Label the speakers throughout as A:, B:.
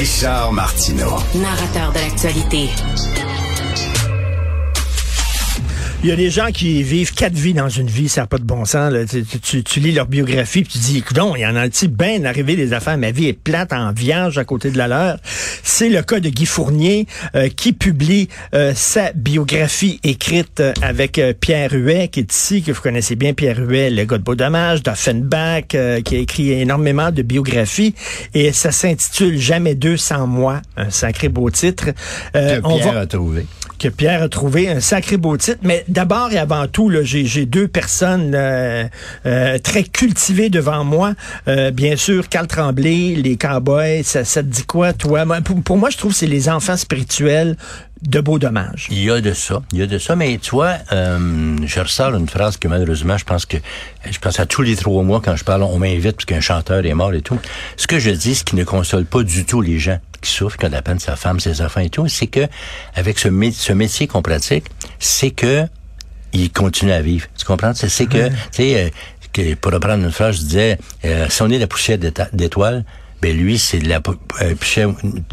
A: Richard Martineau.
B: Narrateur de l'actualité.
C: Il y a des gens qui vivent quatre vies dans une vie, ça n'a pas de bon sens. Là. Tu, tu- tu lis leur biographie puis tu dis, écoute, il y en a-t-il bien arrivé des affaires, ma vie est plate en vierge à côté de la leur. C'est le cas de Guy Fournier euh, qui publie euh, sa biographie écrite euh, avec euh, Pierre Huet, qui est ici, que vous connaissez bien, Pierre Huet, le gars de Beaudommage, d'Offenbach, euh, qui a écrit énormément de biographies. Et ça s'intitule Jamais deux sans moi, un sacré beau titre. Euh, on va-
D: a trouvé.
C: Que Pierre a trouvé un sacré beau titre. Mais d'abord et avant tout, j'ai, deux personnes euh, euh, très cultivées devant moi. Euh, bien sûr, Carl Tremblay, les Cowboys, ça, ça te dit quoi, toi? Pour, pour moi, je trouve que c'est les enfants spirituels de Beau Dommage.
E: Il y a de ça, il y a de ça, mais tu vois, euh, je ressors une phrase que malheureusement, je pense que je pense à tous les trois mois quand je parle, on m'invite parce qu'un chanteur est mort et tout. Ce que je dis, ce qui ne console pas du tout les gens qui souffrent, qui ont de la peine sa femme, ses enfants et tout, c'est que avec ce, ce métier qu'on pratique, c'est que il continue à vivre. Tu comprends? C'est que, tu sais, euh, que pour reprendre une phrase, je disais, euh, si on est la poussière d'étoiles, ben lui, c'est de la euh, poussière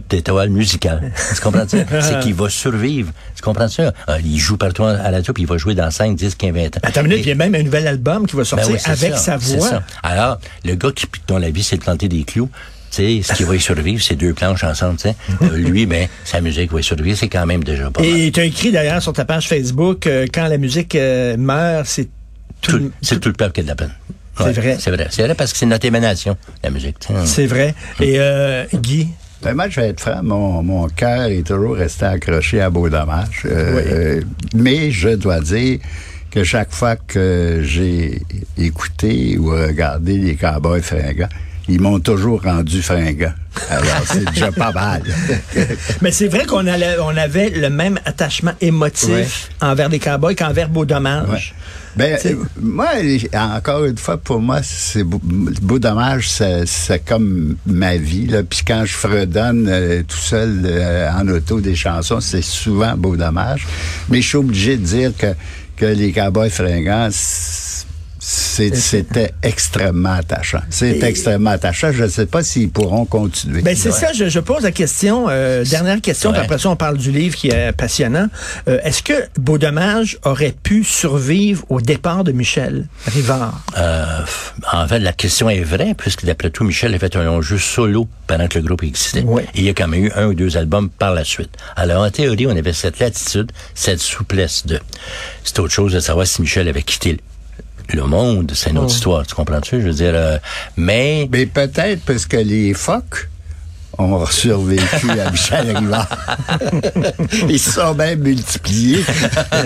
E: d'étoiles musicale. Tu comprends ça? c'est qu'il va survivre. Tu comprends ça? Euh, il joue partout à la tour, puis il va jouer dans 5, 10, 15, 20 ans.
C: Attends une minute, il y a même un nouvel album qui va
E: ben
C: sortir
E: oui,
C: avec
E: ça,
C: sa voix.
E: ça. Alors, le gars qui, dont la vie, c'est de planter des clous, tu sais, ce qui va y survivre, c'est deux planches ensemble, tu sais. Euh, lui, ben, sa musique va y survivre, c'est quand même déjà pas mal.
C: Et tu as écrit d'ailleurs sur ta page Facebook, euh, quand la musique euh, meurt, c'est tout,
E: Tout- c'est tout le peuple qui a de la peine.
C: C'est vrai.
E: C'est vrai. C'est vrai parce que c'est notre émanation, la musique.
C: c'est vrai. Et euh, Guy,
D: Ben, moi, je vais être franc, mon, mon cœur est toujours resté accroché à Beau Dommage. Euh, euh, mais je dois dire que chaque fois que j'ai écouté ou regardé les Cowboys fringants, ils m'ont toujours rendu fringant. Alors, c'est déjà pas mal.
C: Mais c'est vrai qu'on on avait le même attachement émotif envers les cowboys qu'envers Beau Dommage.
D: Ouais. Ben, euh, moi, encore une fois, pour moi, c'est beau, beau dommage, c'est comme ma vie. Là. Puis quand je fredonne euh, tout seul euh, en auto des chansons, c'est souvent beau dommage. Mais je suis obligé de dire que, que les Cowboys fringants, c'était extrêmement attachant. C'est extrêmement attachant. Je ne sais pas s'ils pourront continuer.
C: Ben c'est ça, je, je pose la question, euh, dernière question, puis
E: Ouais.
C: après ça on parle du livre qui est passionnant. Euh, Est-ce que Beau Dommage aurait pu survivre au départ de Michel Rivard?
E: Euh, en fait, la question est vraie, puisque d'après tout, Michel a fait un long jeu solo pendant que le groupe existait.
C: Ouais.
E: Et il y a quand même eu un ou deux albums par la suite. Alors, en théorie, on avait cette latitude, cette souplesse de... C'est autre chose de savoir si Michel avait quitté le monde, c'est une autre histoire, tu comprends-tu? Je veux dire, euh, mais...
D: Mais peut-être parce que les phoques ont survécu à Michel Rivard. Ils se sont même multipliés.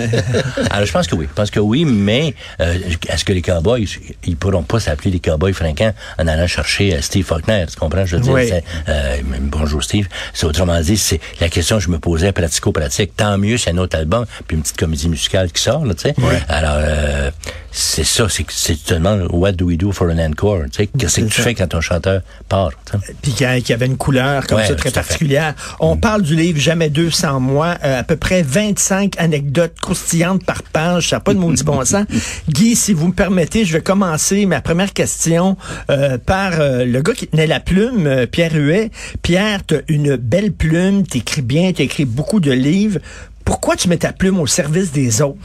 E: Alors, je pense que oui. Je pense que oui, mais euh, est-ce que les Cowboys, ils pourront pas s'appeler les Cowboys fringants en allant chercher euh, Steve Faulkner, tu comprends? Je veux dire,
C: Oui.
E: euh, bonjour Steve. C'est autrement dit, c'est la question que je me posais pratico-pratique. Tant mieux, c'est un autre album, puis une petite comédie musicale qui sort, là, tu sais. Alors, euh, c'est ça, c'est que c'est tu te demandes, what do we do for an encore? Tu sais, qu'est-ce que tu
C: ça.
E: fais quand ton chanteur part?
C: Puis qu'il y avait une couleur comme
E: Ouais,
C: ça très particulière. On parle du livre Jamais deux sans moi, euh, à peu près 25 anecdotes croustillantes par page, ça n'a pas de maudit bon sens. Guy, si vous me permettez, je vais commencer ma première question euh, par euh, le gars qui tenait la plume, euh, Pierre Huet. Pierre, tu une belle plume, t'écris bien, tu écris beaucoup de livres. Pourquoi tu mets ta plume au service des autres?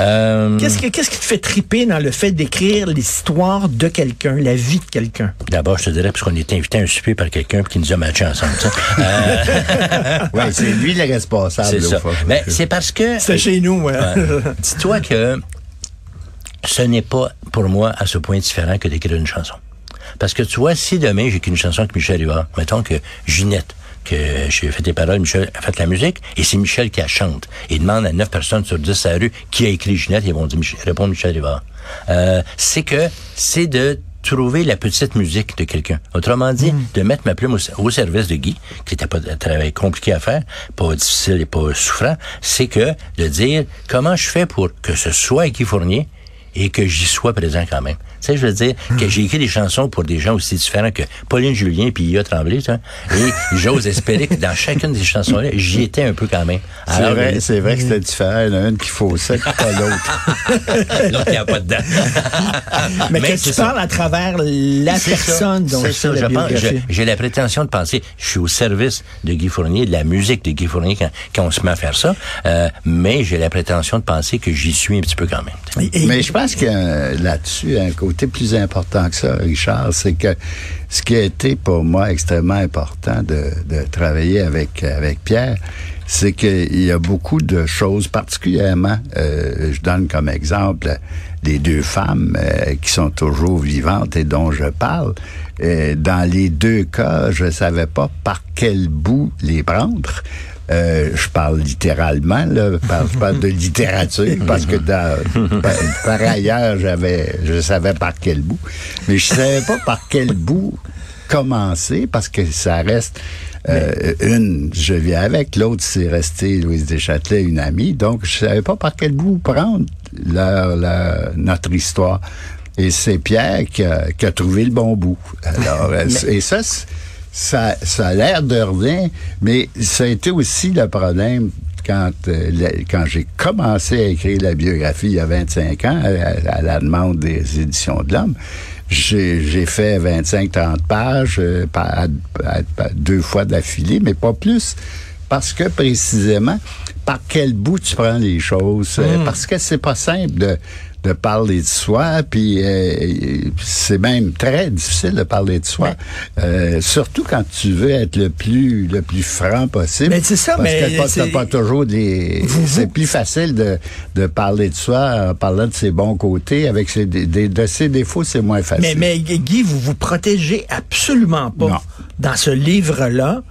E: Euh,
C: Qu'est-ce, que- qu'est-ce qui te fait triper dans le fait d'écrire l'histoire de quelqu'un, la vie de quelqu'un?
E: D'abord, je te dirais, parce qu'on était invité à un souper par quelqu'un qui nous a matchés ensemble. Euh,
D: Oui, c'est lui le responsable.
E: c'est ça. Mais c'est parce que...
C: C'est chez nous, ouais.
E: Ouais. Dis-toi que ce n'est pas pour moi à ce point différent que d'écrire une chanson. Parce que tu vois, si demain j'écris une chanson avec Michel Rivard, mettons que Ginette, que j'ai fait tes paroles, Michel a fait la musique, et c'est Michel qui la chante. Il demande à 9 personnes sur 10 à la rue qui a écrit Ginette, ils vont dire, Mich- répondre Michel Rivard. Euh, c'est que c'est de trouver la petite musique de quelqu'un. Autrement dit, de mettre ma plume au, au service de Guy, qui n'était pas un travail compliqué à faire, pas difficile et pas souffrant, c'est que de dire comment je fais pour que ce soit Guy Fournier et que j'y sois présent quand même. Sais, je veux dire que j'ai écrit des chansons pour des gens aussi différents que Pauline Julien puis Ia Tremblay, tu vois. Et j'ose espérer que dans chacune des chansons-là, j'y étais un peu quand même.
D: C'est vrai, c'est vrai que c'était différent. Il y en a une qui faut ça, pas l'autre.
E: l'autre, il n'y a pas dedans.
C: mais, que tu parles à travers la personne dont
E: c'est ça,
C: la
E: je pense, j'ai la prétention de penser, je suis au service de Guy Fournier, de la musique de Guy Fournier quand, quand on se met à faire ça, euh, mais j'ai la prétention de penser que j'y suis un petit peu quand même.
C: Et- et-
D: Mais je pense que euh, là-dessus, un côté plus important que ça, Richard, c'est que ce qui a été pour moi extrêmement important de, travailler avec, avec Pierre, c'est qu'il y a beaucoup de choses, particulièrement, euh, je donne comme exemple les deux femmes euh, qui sont toujours vivantes et dont je parle. Euh, dans les deux cas, je savais pas par quel bout les prendre. Euh, je parle littéralement, là, je parle de littérature, parce que dans- par, par ailleurs, j'avais, je savais par quel bout, mais je savais pas par quel bout commencer, parce que ça reste euh, une, je viens avec, l'autre c'est resté Louise Deschâtelet, une amie, donc je savais pas par quel bout prendre leur, leur- notre histoire. Et c'est Pierre qui a, qui a trouvé le bon bout. Alors, et ça, c'est- ça, ça a l'air de rien, mais ça a été aussi le problème quand, euh, la- quand j'ai commencé à écrire la biographie il y a 25 ans, à, à la demande des éditions de l'Homme. J'ai fait 25-30 pages euh, par- à- à- deux fois d'affilée, mais pas plus. Parce que précisément, par quel bout tu prends les choses? euh, Parce que c'est pas simple de, de parler de soi, puis euh, c'est même très difficile de parler de soi. Euh, surtout quand tu veux être le plus le plus franc possible.
C: Mais c'est ça,
D: parce
C: mais
D: que t'as- pas toujours des.
C: Vous-
D: C'est plus facile de, de parler de soi en parlant de ses bons côtés. Avec ses, des- des- de ses défauts, c'est moins facile.
C: Mais, mais Guy, vous vous protégez absolument pas
D: Non.
C: dans ce livre-là.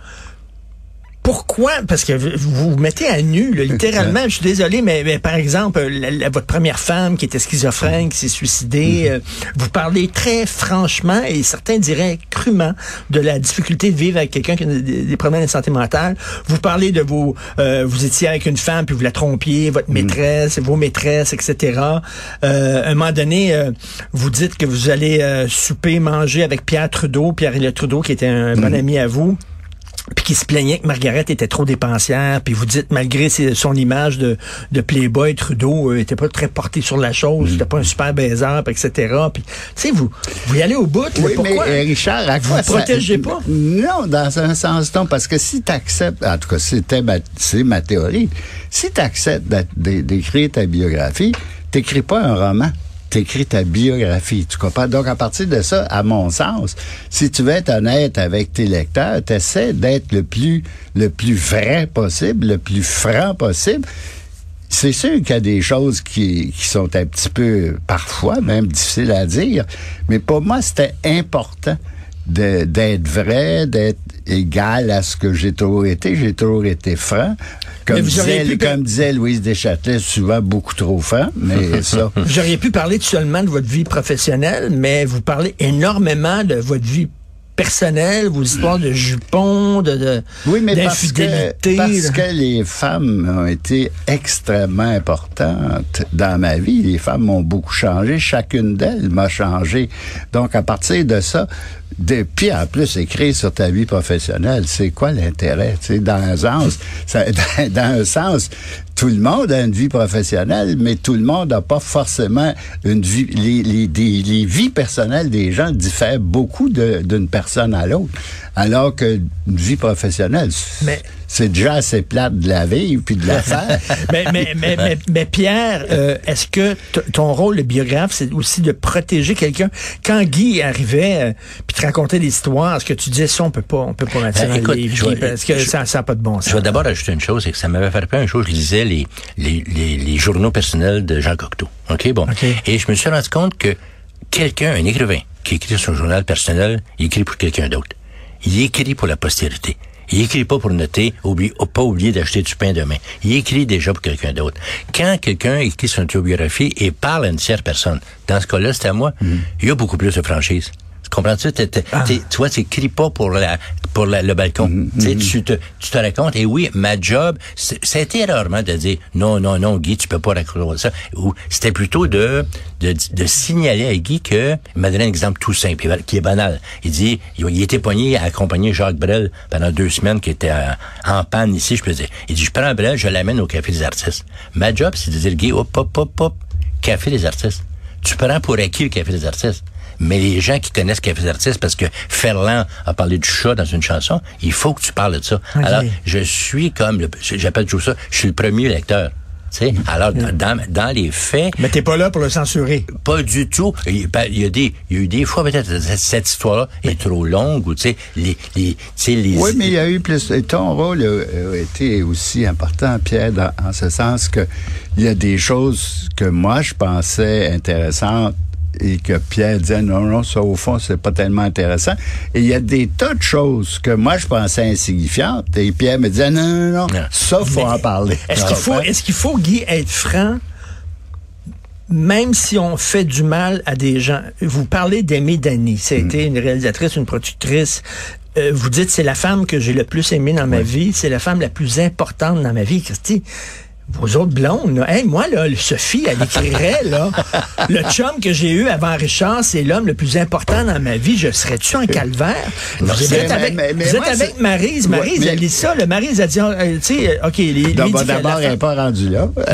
C: Pourquoi? Parce que vous vous mettez à nu, là, littéralement. Je suis désolé, mais, mais par exemple, la- la- votre première femme qui était schizophrène, qui s'est suicidée, euh, vous parlez très franchement et certains diraient crûment de la difficulté de vivre avec quelqu'un qui a des, des problèmes de santé mentale. Vous parlez de vos... euh, vous étiez avec une femme, puis vous la trompiez, votre maîtresse, vos maîtresses, etc. Euh, à un moment donné, euh, vous dites que vous allez euh, souper, manger avec Pierre Trudeau, Pierre-Éliott Trudeau, qui était un bon ami à vous puis qui se plaignait que Margaret était trop dépensière, puis vous dites malgré son image de, de playboy, Trudeau euh, était pas très porté sur la chose, c'était pas un super baiser, etc. Puis tu sais vous vous y allez au bout, mais
D: Oui,
C: pourquoi?
D: mais euh, Richard, à
C: Vous
D: quoi
C: vous protégez pas?
D: Non, dans un sens non, parce que si tu acceptes, en tout cas, c'était ma, c'est ma théorie, si tu acceptes d'écrire ta biographie, t'écris pas un roman. T'écris ta biographie, tu comprends? Donc, à partir de ça, à mon sens, si tu veux être honnête avec tes lecteurs, t'essaies d'être le plus, le plus vrai possible, le plus franc possible. C'est sûr qu'il y a des choses qui, qui sont un petit peu, parfois même difficiles à dire, mais pour moi, c'était important d'être vrai, d'être égal à ce que j'ai toujours été. J'ai toujours été franc. Comme disait,
C: pu-
D: comme disait Louise Deschâtelet, souvent beaucoup trop franc, mais ça...
C: Vous auriez pu parler seulement de votre vie professionnelle, mais vous parlez énormément de votre vie personnelle, vos histoires de jupons, de, de
D: Oui, mais parce que, parce que les femmes ont été extrêmement importantes dans ma vie. Les femmes m'ont beaucoup changé. Chacune d'elles m'a changé. Donc, à partir de ça, de, puis en plus, écrire sur ta vie professionnelle, c'est quoi l'intérêt? Dans un sens, dans, un sens, tout le monde a une vie professionnelle, mais tout le monde n'a pas forcément une vie. Les, les, vies personnelles des gens diffèrent beaucoup d'une personne à l'autre. Alors que une vie professionnelle, c'est déjà assez plate de la vivre puis de la faire.
C: mais, mais, mais, mais, mais Pierre, euh, est-ce que t- ton rôle de biographe, c'est aussi de protéger quelqu'un? Quand Guy arrivait, euh, puis te racontait des histoires, est-ce que tu disais ça, on peut pas, on peut pas mettre ça dans
E: écoute,
C: le livre,
E: je
C: Guy,
E: vais-
C: parce que
E: je-
C: ça n'a pas de bon
E: Je
C: sens?
E: vais d'abord ajouter une chose, c'est que ça m'avait fait peur un jour, je lisais les, les, les, les journaux personnels de Jean Cocteau. OK, bon. Et je me suis rendu compte que quelqu'un, un écrivain, qui écrit son journal personnel, il écrit pour quelqu'un d'autre. Il écrit pour la postérité. Il écrit pas pour noter, oublie, oh, pas oublier d'acheter du pain demain. Il écrit déjà pour quelqu'un d'autre. Quand quelqu'un écrit son autobiographie et parle à une tierce personne, dans ce cas-là, c'est à moi, il y a beaucoup plus de franchise. Tu comprends-tu?
C: Ah.
E: toi, tu cries pas pour la, pour la- le balcon.
D: Mm-hmm.
E: Tu sais, tu te, tu te racontes. Et oui, ma job, c'était rarement de dire, non, non, non, Guy, tu peux pas raconter ça. Ou c'était plutôt de, de, de signaler à Guy que, il m'a donné un exemple tout simple, qui est banal. Il dit, il, était pogné à accompagner Jacques Brel pendant deux semaines qui était euh, en panne ici, je peux dire. Il dit, je prends Brel, je l'amène au Café des artistes. Ma job, c'est de dire, Guy, hop, hop, hop, hop, Café des artistes. Tu prends pour acquis le Café des artistes. Mais les gens qui connaissent Café des artistes, parce que Ferland a parlé du chat dans une chanson, il faut que tu parles de ça. Alors, je suis comme, le- j'appelle toujours ça, je suis le premier lecteur. Tu sais, alors, dans, dans les faits,
C: Mais t'es pas là pour le censurer.
E: pas du tout. Il ben, il y a des, il y a eu des fois peut-être cette, cette histoire-là est trop longue ou tu sais les, les, tu sais les.
D: Oui, mais il y a eu plus. Et ton rôle a, a été aussi important, Pierre, dans- en ce sens que il y a des choses que moi je pensais intéressantes et que Pierre disait non, non, ça au fond, c'est pas tellement intéressant. Et il y a des tas de choses que moi je pensais insignifiantes et Pierre me disait non, non, non,
E: Non.
D: ça, faut en parler.
C: Est-ce qu'il faut, est-ce qu'il faut, Guy, être franc, même si on fait du mal à des gens? Vous parlez d'Aimée Dany. A été une réalisatrice, une productrice. Euh, vous dites, c'est la femme que j'ai le plus aimée dans ma vie. C'est la femme la plus importante dans ma vie. Christy, vos autres blondes, là. Hey, moi, là, Sophie, elle écrirait, là, le chum que j'ai eu avant Richard, c'est l'homme le plus important dans ma vie. Je serais-tu en calvaire? vous êtes
D: mais-
C: avec,
D: mais- mais
C: vous êtes
D: moi,
C: avec
D: c'est-
C: Maryse.
D: Ouais,
C: Maryse, elle lit ça. Le Maryse a dit, euh, tu sais, OK, les,
D: bon,
C: la
D: d'abord, elle n'est pas rendue là.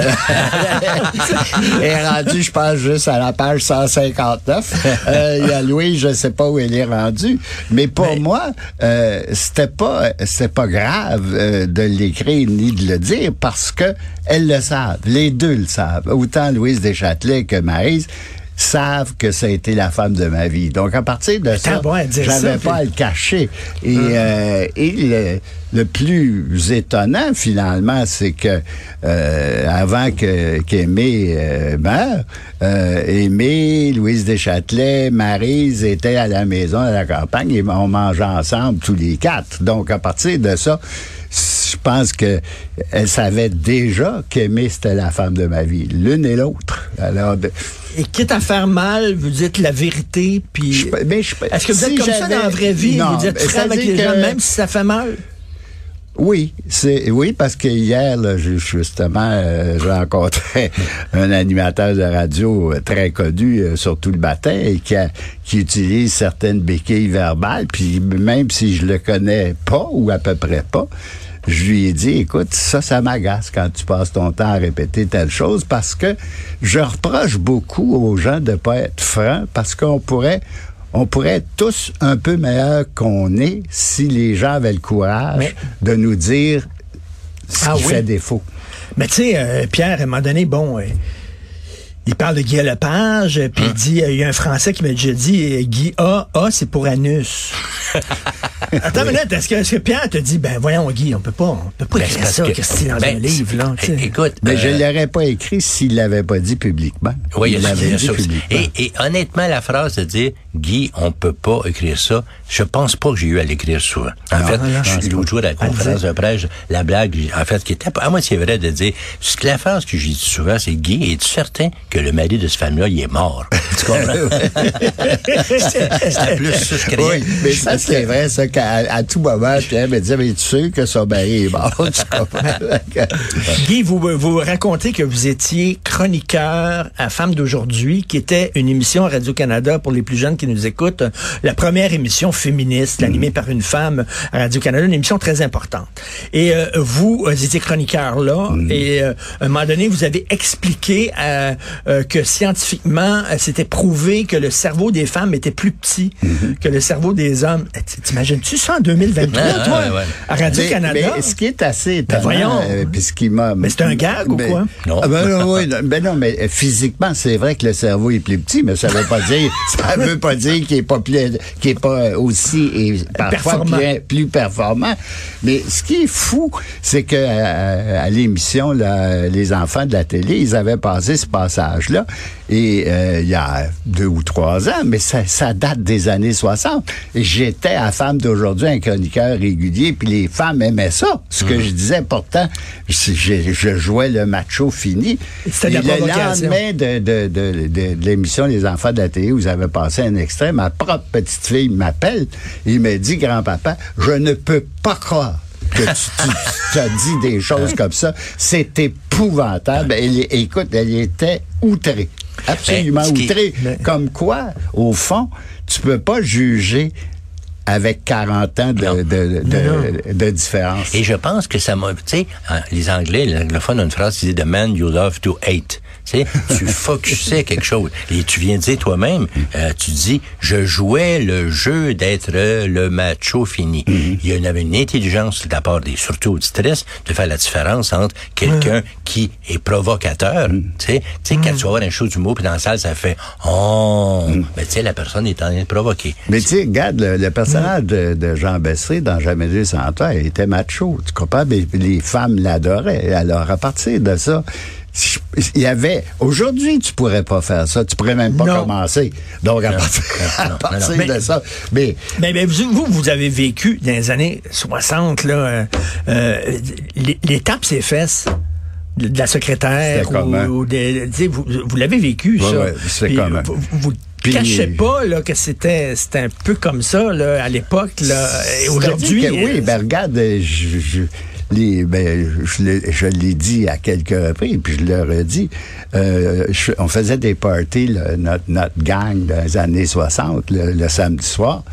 D: elle est rendue, je pense, juste à la page 159. Euh, Il y a Louis, je ne sais pas où elle est rendue. Mais pour
C: Mais-
D: moi, euh, c'était pas pas grave euh, de l'écrire ni de le dire parce que elles le savent. Les deux le savent. Autant Louise Deschâtelet que Maryse savent que ça a été la femme de ma vie. Donc, à partir de ça, j'avais pas à le cacher. Et, euh, et le, le plus étonnant, finalement, c'est que euh, avant que qu'Aimé euh, meure, euh, Aimé, Louise Deschâtelet, Maryse étaient à la maison, à la campagne, et on mangeait ensemble tous les quatre. Donc, à partir de ça, pense que elle savait déjà qu'Aimé, c'était la femme de ma vie, l'une et l'autre. Alors, de-
C: Et quitte à faire mal, vous dites la vérité, puis...
D: je- mais je-
C: Est-ce que vous
D: si
C: êtes comme ça dans la vraie vie?
D: Non,
C: vous
D: mais
C: franc avec les gens, même si ça fait mal?
D: Oui, c'est oui parce que hier là, justement euh, j'ai rencontré un animateur de radio euh, très connu euh, surtout le matin et qui a- qui utilise certaines béquilles verbales puis même si je le connais pas ou à peu près pas je lui ai dit, écoute, ça, ça m'agace quand tu passes ton temps à répéter telle chose parce que je reproche beaucoup aux gens de pas être francs parce qu'on pourrait, on pourrait être tous un peu meilleurs qu'on est si les gens avaient le courage
C: Mais-
D: de nous dire ce
C: Ah
D: qui
C: oui?
D: fait défaut.
C: Mais tu sais, euh, Pierre, à un moment donné, bon, euh, il parle de Guy Lepage, puis il dit, euh, il y a un Français qui m'a déjà dit, euh, Guy A, A, c'est pour anus. Attends une minute, est-ce que, Pierre te dit, ben voyons, Guy, on peut pas, on peut pas
E: Ben,
C: écrire
E: c'est
C: ça,
E: que-
C: Christy, dans
E: ben,
C: un livre, là.
E: Écoute,
D: Mais je
E: euh,
D: l'aurais pas écrit s'il l'avait pas dit publiquement.
E: Oui, il y
D: il
E: a
D: l'avait dit publiquement.
E: Et, et honnêtement, la phrase de dire Guy, on peut pas écrire ça, je pense pas que j'ai eu à l'écrire souvent. En
D: Non,
E: fait,
D: non,
E: je
D: je
E: suis l'autre jour à la conférence de presse, la blague, en fait, qui était à moitié vrai de dire, ce que la phrase que j'ai dit souvent, c'est Guy, es-tu certain que le mari de cette femme-là, il est mort? tu comprends? C'était plus je croyais.
D: Oui, mais ça, c'est vrai, ça, qu'à à tout moment, Pierre me disait, mais tu sais que son mari est mort?
C: Guy, vous, vous racontez que vous étiez chroniqueur à Femmes d'aujourd'hui, qui était une émission à Radio-Canada pour les plus jeunes qui nous écoutent, la première émission féministe animée par une femme à Radio-Canada, une émission très importante. Et euh, vous, euh, étiez chroniqueur là, et euh, à un moment donné, vous avez expliqué euh, euh, que scientifiquement, euh, c'était prouvé que le cerveau des femmes était plus petit que le cerveau des hommes. Eh, t- T'imagines-tu ça en 2023,
E: Ah,
C: toi,
E: ouais, ouais.
C: à Radio-Canada?
D: Mais, mais ce qui est assez étonnant,
C: voyons.
D: euh, puis ce qui m'a...
C: Mais c'est un gag ou
D: Ben,
C: quoi?
E: Non.
D: Ah ben, non, oui, non, ben non, mais euh, physiquement, c'est vrai que le cerveau est plus petit, mais ça veut pas dire, ça veut pas dire qu'il est pas plus, qu'il est pas aussi et parfois
C: Performant.
D: plus, plus performant. Mais ce qui est fou, c'est que à, à l'émission, là, les enfants de la télé, ils avaient passé ce passage-là, et euh, il y a deux ou trois ans, mais ça, ça date des années 60. Et j'étais à Femme d'aujourd'hui aujourd'hui un chroniqueur régulier, puis les femmes aimaient ça. Ce que je disais, pourtant, je, je- je jouais le macho fini.
C: C'était la
D: le lendemain de, de, de, de- de l'émission Les Enfants de la télé, vous avez passé un extrait, ma propre petite fille m'appelle et me dit, grand-papa, je ne peux pas croire que tu, tu- tu as dit des choses comme ça. C'est épouvantable. Elle, écoute, elle était outrée. Absolument
E: Ben, qui-
D: outrée.
C: Mais-
D: Comme quoi, au fond, tu peux pas juger avec 40 ans de,
E: Non.
D: de, de, de différence.
E: Et je pense que ça m'a, tu sais, hein, les Anglais, les anglophones ont une phrase qui dit The man you love to hate. Tu sais, tu focusais quelque chose. Et tu viens de dire toi-même, euh, tu dis, je jouais le jeu d'être le macho fini. Il y une, avait une intelligence de la part des, surtout auditrices, de faire la différence entre quelqu'un qui est provocateur. Tu sais, tu sais, quand tu vas voir un show d'humour, puis dans la salle, ça fait, oh, mais tu sais, la personne est en train de provoquer.
D: Mais tu sais, regarde, le, le personnage de, de Jean Bessé dans Jamais sans toi, il était macho. Tu comprends? Mais les femmes l'adoraient. Alors, à partir de ça, il y avait... Aujourd'hui, tu pourrais pas faire ça. Tu pourrais même pas
C: Non.
D: commencer. Donc, à partir, à
E: non,
D: partir de ça... Mais
C: Mais, mais vous, vous, vous avez vécu dans les années 60, là, euh, euh, l'é- l'étape ses fesses de la secrétaire ou, ou de- vous, vous l'avez vécu,
D: Ouais,
C: ça.
D: ouais,
C: Puis
D: commun.
C: Vous, cachez pas là, que c'était un peu comme ça là, à l'époque. là. Et Aujourd'hui,
D: oui,
C: euh,
D: ben regarde, je, je, les, ben, je, l'ai- je l'ai dit à quelques reprises, puis je le redis. Euh, je- on faisait des parties, là, notre, notre gang dans les années 60, le, le samedi soir,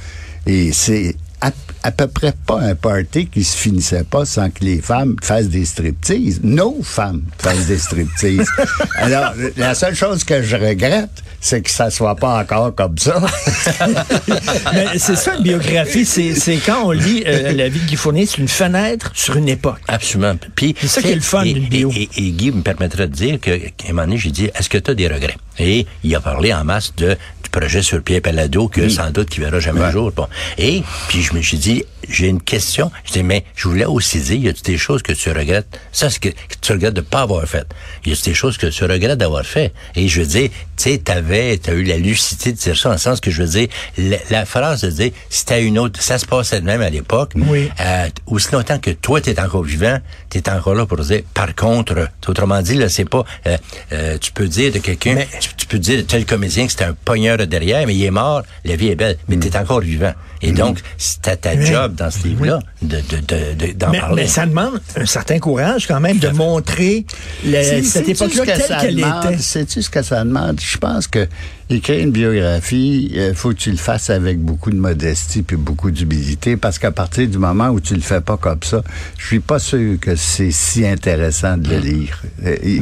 D: et c'est à, à peu près pas un party qui se finissait pas sans que les femmes fassent des striptease. Nos femmes fassent des striptease. Alors, la seule chose que je regrette, c'est que ça soit pas encore comme ça.
C: mais c'est ça une biographie, c'est c'est quand on lit euh, la vie de Guy Fournier, c'est une fenêtre sur une époque.
E: Absolument. Puis,
C: C'est ça qui est le fun
E: et-
C: d'une bio.
E: Et, et- et Guy me permettrait de dire que, qu'à un moment donné, j'ai dit, est-ce que tu as des regrets? Et il a parlé en masse de, du projet sur Pierre Palado, que sans doute qu'il verra jamais
D: Ouais.
E: le jour. Bon. Et, puis je me suis dit, j'ai une question. Je dis, mais je voulais aussi dire, y a des choses que tu regrettes? Ça, c'est que, que tu regrettes de pas avoir fait. Y a des choses que tu regrettes d'avoir fait? Et je veux dire, tu sais, t'avais, t'as eu la lucidité de dire ça, dans le sens que je veux dire, la, la phrase de dire, si t'as une autre, ça se passait de même à l'époque,
C: Oui.
E: euh, aussi longtemps que toi, tu es encore vivant, tu es encore là pour dire, par contre, autrement dit, là, c'est pas, euh, euh, tu peux dire de quelqu'un, tu, tu peux dire de tel comédien que c'était un pogneur de derrière, mais il est mort, la vie est belle, mais tu es encore vivant. Et donc, c'était ta
C: Mais-
E: job dans ce livre-là de, de, de, de- d'en
C: Mais,
E: parler.
C: mais ça demande un certain courage quand même de montrer le- cette époque-là
D: ce que
C: telle
D: ça
C: qu'elle
D: demande?
C: était.
D: Sais-tu ce que ça demande? Je pense que écrire une biographie, il faut que tu le fasses avec beaucoup de modestie puis beaucoup d'humilité, parce qu'à partir du moment où tu le fais pas comme ça, je suis pas sûr que c'est si intéressant de le lire. Euh, et-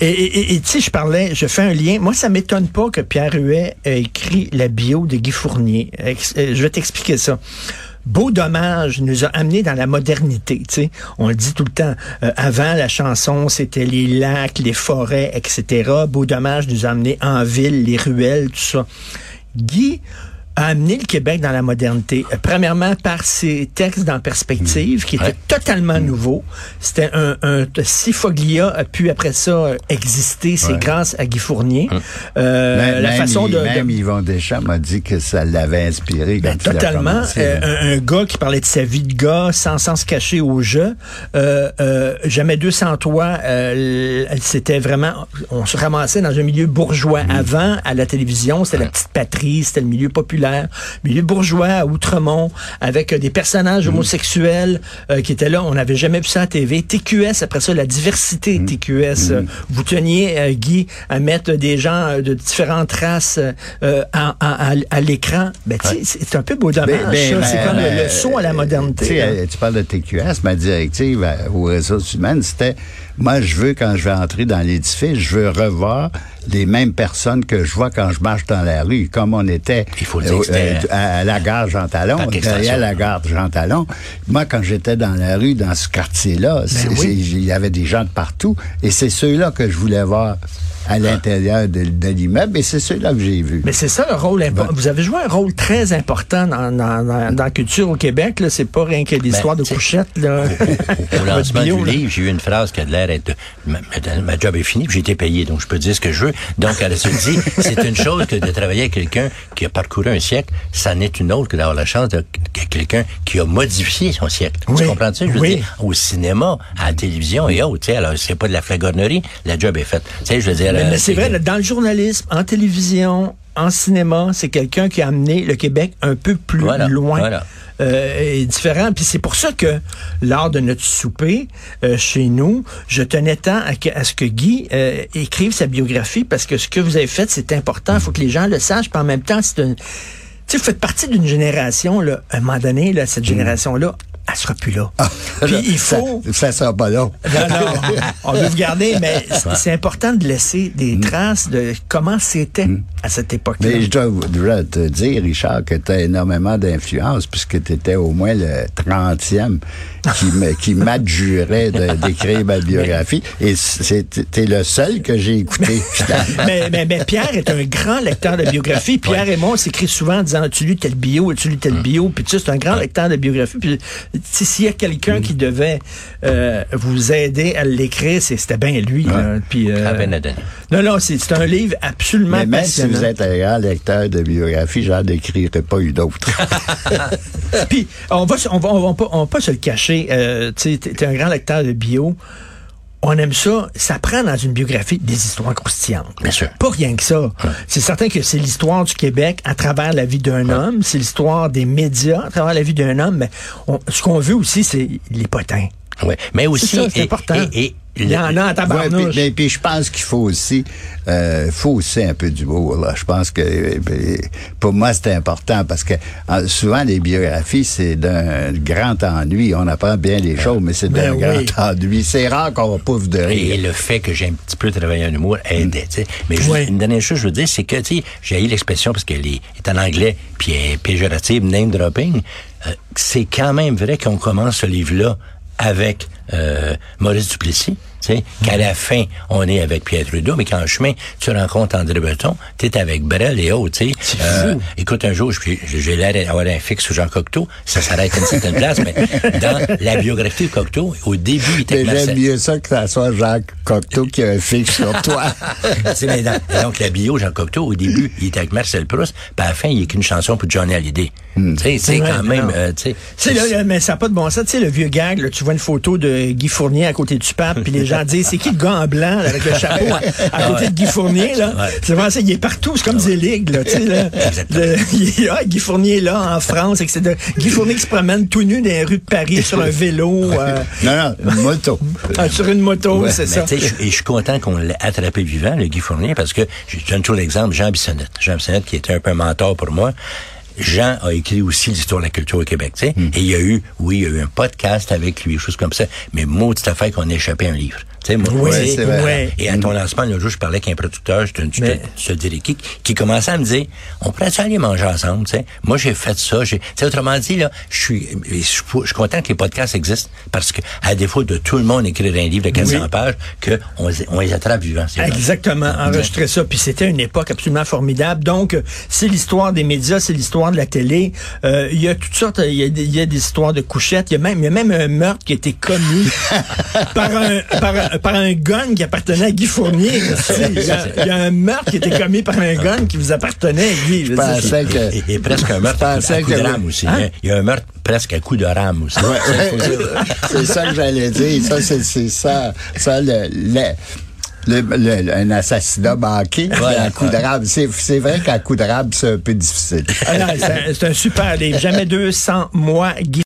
C: Et tu sais, je parlais, je fais un lien. Moi, ça m'étonne pas que Pierre Huet ait écrit la bio de Guy Fournier. Euh, Je vais t'expliquer ça. Beau dommage nous a amené dans la modernité. Tu on le dit tout le temps. Euh, avant, la chanson, c'était les lacs, les forêts, etc. Beau dommage nous a amené en ville, les ruelles, tout ça. Guy a amené le Québec dans la modernité. Euh, premièrement, par ses textes dans Perspective, qui étaient
E: Ouais.
C: totalement nouveaux. C'était un, un si Foglia a pu après ça euh, exister, c'est
D: Ouais.
C: grâce à Guy Fournier. Euh, la
D: même
C: façon de, de-
D: même Yvon Deschamps m'a dit que ça l'avait inspiré quand
C: ben,
D: il a
C: totalement. Euh,
D: là.
C: un, un gars qui parlait de sa vie de gars sans, sans se cacher au jeu. Jamais deux sans toi, c'était vraiment... On se ramassait dans un milieu bourgeois.
D: Mm.
C: Avant, à la télévision, c'était la petite patrie, c'était le milieu populaire. Milieu bourgeois à Outremont, avec euh, des personnages
D: Mm.
C: homosexuels euh, qui étaient là. On n'avait jamais vu ça à TV. TQS, après ça, la diversité
D: Mm.
C: TQS. Euh, Vous teniez, Guy, à mettre des gens de différentes races à, à- à- à l'écran. Ben, tu c'est un peu beau dommage,
D: Ben, ben.
C: C'est comme le- le,
D: ben,
C: saut à la
D: Tu,
C: modernité.
D: sais,
C: hein.
D: tu parles de TQS, ma directive aux ressources humaines, c'était moi, je veux, quand je vais entrer dans l'édifice, je veux revoir les mêmes personnes que je vois quand je marche dans la rue, comme on était
E: Il faut le dire que c'était-
D: à, à la gare Jean Talon,
E: Parc Extension.
D: derrière la gare Jean Talon. Moi, quand j'étais dans la rue, dans ce quartier-là,
C: Ben oui.
D: il y avait des gens de partout, et c'est ceux-là que je voulais voir à l'intérieur de, de l'immeuble, et c'est ceux-là que j'ai vus.
C: Mais c'est ça le rôle important.
D: Ben-
C: Vous avez joué un rôle très important dans, dans, dans- dans la culture au Québec. là. C'est pas rien que l'histoire
E: Ben,
C: de
E: tu sais,
C: couchette. Là.
E: Au
C: Votre
E: lancement
C: bio,
E: du
C: là.
E: livre, j'ai eu une phrase qui a l'air d'être ma, job est finie, puis j'ai été payé, donc je peux dire ce que je veux. Donc elle se dit, c'est une chose que de travailler avec quelqu'un qui a parcouru un siècle, ça n'est une autre que d'avoir la chance de que quelqu'un qui a modifié son siècle.
C: Oui.
E: Tu comprends-tu? Je veux
C: Oui.
E: dire, au cinéma, à la télévision et autres, tu sais, alors c'est pas de la flagornerie, la job est faite. Tu sais, je veux dire...
C: Mais,
E: euh,
C: mais c'est vrai, dans le journalisme, en télévision, en cinéma, c'est quelqu'un qui a amené le Québec un peu plus
E: Voilà,
C: loin.
E: voilà.
C: euh, et différent. Puis c'est pour ça que lors de notre souper euh, chez nous, je tenais tant à, que- à ce que Guy euh, écrive sa biographie parce que ce que vous avez fait, c'est important. Il faut que les gens le sachent. Puis en même temps, c'est un... Tu sais, vous faites partie d'une génération, là, à un moment donné, là, cette génération-là, elle sera plus là. Puis il faut...
D: Ça, ça sera pas long.
C: Non, non, on veut vous garder, mais c'est- important de laisser des traces de comment c'était à cette époque-là.
D: Mais je dois, te dire, Richard, que tu as énormément d'influence puisque tu étais au moins le 30e qui m'adjurait d'écrire ma biographie. Et tu es le seul que j'ai écouté.
C: mais, mais, mais Pierre est un grand lecteur de biographie. Pierre et moi, on s'écrit souvent en disant As-tu lu tel bio As-tu lu tel bio? Puis tu sais, c'est un grand lecteur de biographie. Puis tu s'il y a quelqu'un qui devait euh, vous aider à l'écrire, c'était bien lui. là. Puis, euh, non, non, c'est c'est un livre absolument
D: Mais même si vous êtes un grand lecteur de biographie, j'en écrirai pas eu d'autres.
C: Puis, on va, on va, on va, pas, on va pas se le cacher. Euh, tu t'es un grand lecteur de bio. On aime ça. Ça prend dans une biographie des histoires croustillantes.
E: Bien sûr.
C: Pas rien que ça. C'est certain que c'est l'histoire du Québec à travers la vie d'un homme. C'est l'histoire des médias à travers la vie d'un homme. Mais on- ce qu'on veut aussi, c'est les potins.
E: Ouais. Mais aussi...
C: c'est important.
E: Et, et
C: Il y en a en
D: Ouais, puis,
C: tabarnouche.
D: mais puis je pense qu'il faut aussi, euh, faut aussi un peu d'humour. Là, je pense que euh, pour moi c'est important parce que souvent les biographies c'est d'un grand ennui. On apprend bien les choses, mais c'est d'un
C: Ben oui.
D: grand ennui. C'est rare qu'on pouffe de
E: Et
D: rire.
E: le fait que j'ai un petit peu travaillé en humour aidait, tu sais. Mais juste
C: Ouais.
E: une dernière chose, je veux dire, c'est que, tu sais, j'ai eu l'expression parce qu'elle est, est en anglais, puis elle est péjorative, name dropping. Euh, c'est quand même vrai qu'on commence ce livre-là avec euh, Maurice Duplessis, tu sais, qu'à la fin, on est avec Pierre Trudeau, mais qu'en chemin, tu rencontres André Breton, tu es avec Brel et autres, tu sais. Euh, écoute, un jour, je- j'ai l'air d'avoir un fixe sur Jean Cocteau, ça s'arrête à une certaine place, mais dans la biographie de Cocteau, au début, il était
D: Mais j'aime mieux ça que ça soit Jacques Cocteau qui a un fixe sur toi.
E: Mais dans- donc, la bio, Jean Cocteau, au début, il était avec Marcel Proust, puis à la fin, il écrit une chanson pour Johnny Hallyday. Tu sais, c'est
C: Ouais,
E: quand même, euh,
C: là, là, mais ça n'a pas de bon sens. Tu sais, le vieux gag, là, tu vois une photo de Guy Fournier à côté du pape, puis les gens disent, c'est qui le gars en blanc, là, avec le chapeau à, à côté de Guy Fournier, là?
E: Ouais.
C: C'est vraiment ça, il est partout, c'est comme Zelig, là, tu sais, là.
E: Exactement.
C: Le- il est- ah, Guy Fournier là, en France, etc. Guy Fournier qui se promène tout nu dans les rues de Paris sur un vélo, euh,
D: non, non, une moto.
C: ah, sur une moto,
E: Ouais,
C: c'est ça.
E: Et je suis content qu'on l'ait attrapé vivant, le Guy Fournier, parce que je donne toujours l'exemple, Jean Bissonnette. Jean Bissonnette, qui était un peu un mentor pour moi. Jean a écrit aussi l'histoire de la culture au Québec, tu sais. Et il y a eu, oui, il y a eu un podcast avec lui, choses comme ça. Mais maudite affaire qu'on a échappé à un livre. Tu sais, moi,
C: Oui,
E: tu
D: vrai.
E: Et à ton lancement, le jour, je parlais avec un producteur, je te, te-
C: Mais-
E: te dirais qui, qui commençait à me dire, on pourrait aller manger ensemble, tu sais. Moi, j'ai fait ça, j'ai, tu sais, autrement dit, là, je suis, je suis content que les podcasts existent parce que, à défaut de tout le monde écrire un livre de 400
C: Oui.
E: pages, que on, les- on les attrape vivants, vrai.
C: Exactement, enregistrer ça. Puis c'était une époque absolument formidable. Donc, c'est l'histoire des médias, c'est l'histoire de la télé. Euh, Il y a toutes sortes, il y a, des- il y a des histoires de couchettes. Il y a même, il y a même un meurtre qui a été commis par, un, par, un, par un gun qui appartenait à Guy Fournier. Il y, a, il y a un meurtre qui a été commis par un gun qui vous appartenait à Guy.
D: Je pensais que...
E: Et, et presque un meurtre à, coup- de
D: que-
E: rame aussi.
C: Hein?
E: hein? Il y a un meurtre presque à coup de rame aussi.
D: Ouais, c'est ça que j'allais dire. Ça, c'est, ça, ça le, le- le- le- le- un assassinat manqué à coup de rame. C'est, vrai qu'à coup de rame, c'est un peu difficile.
C: Ah non, c'est un- c'est un super livre. Jamais 200 mois, Guy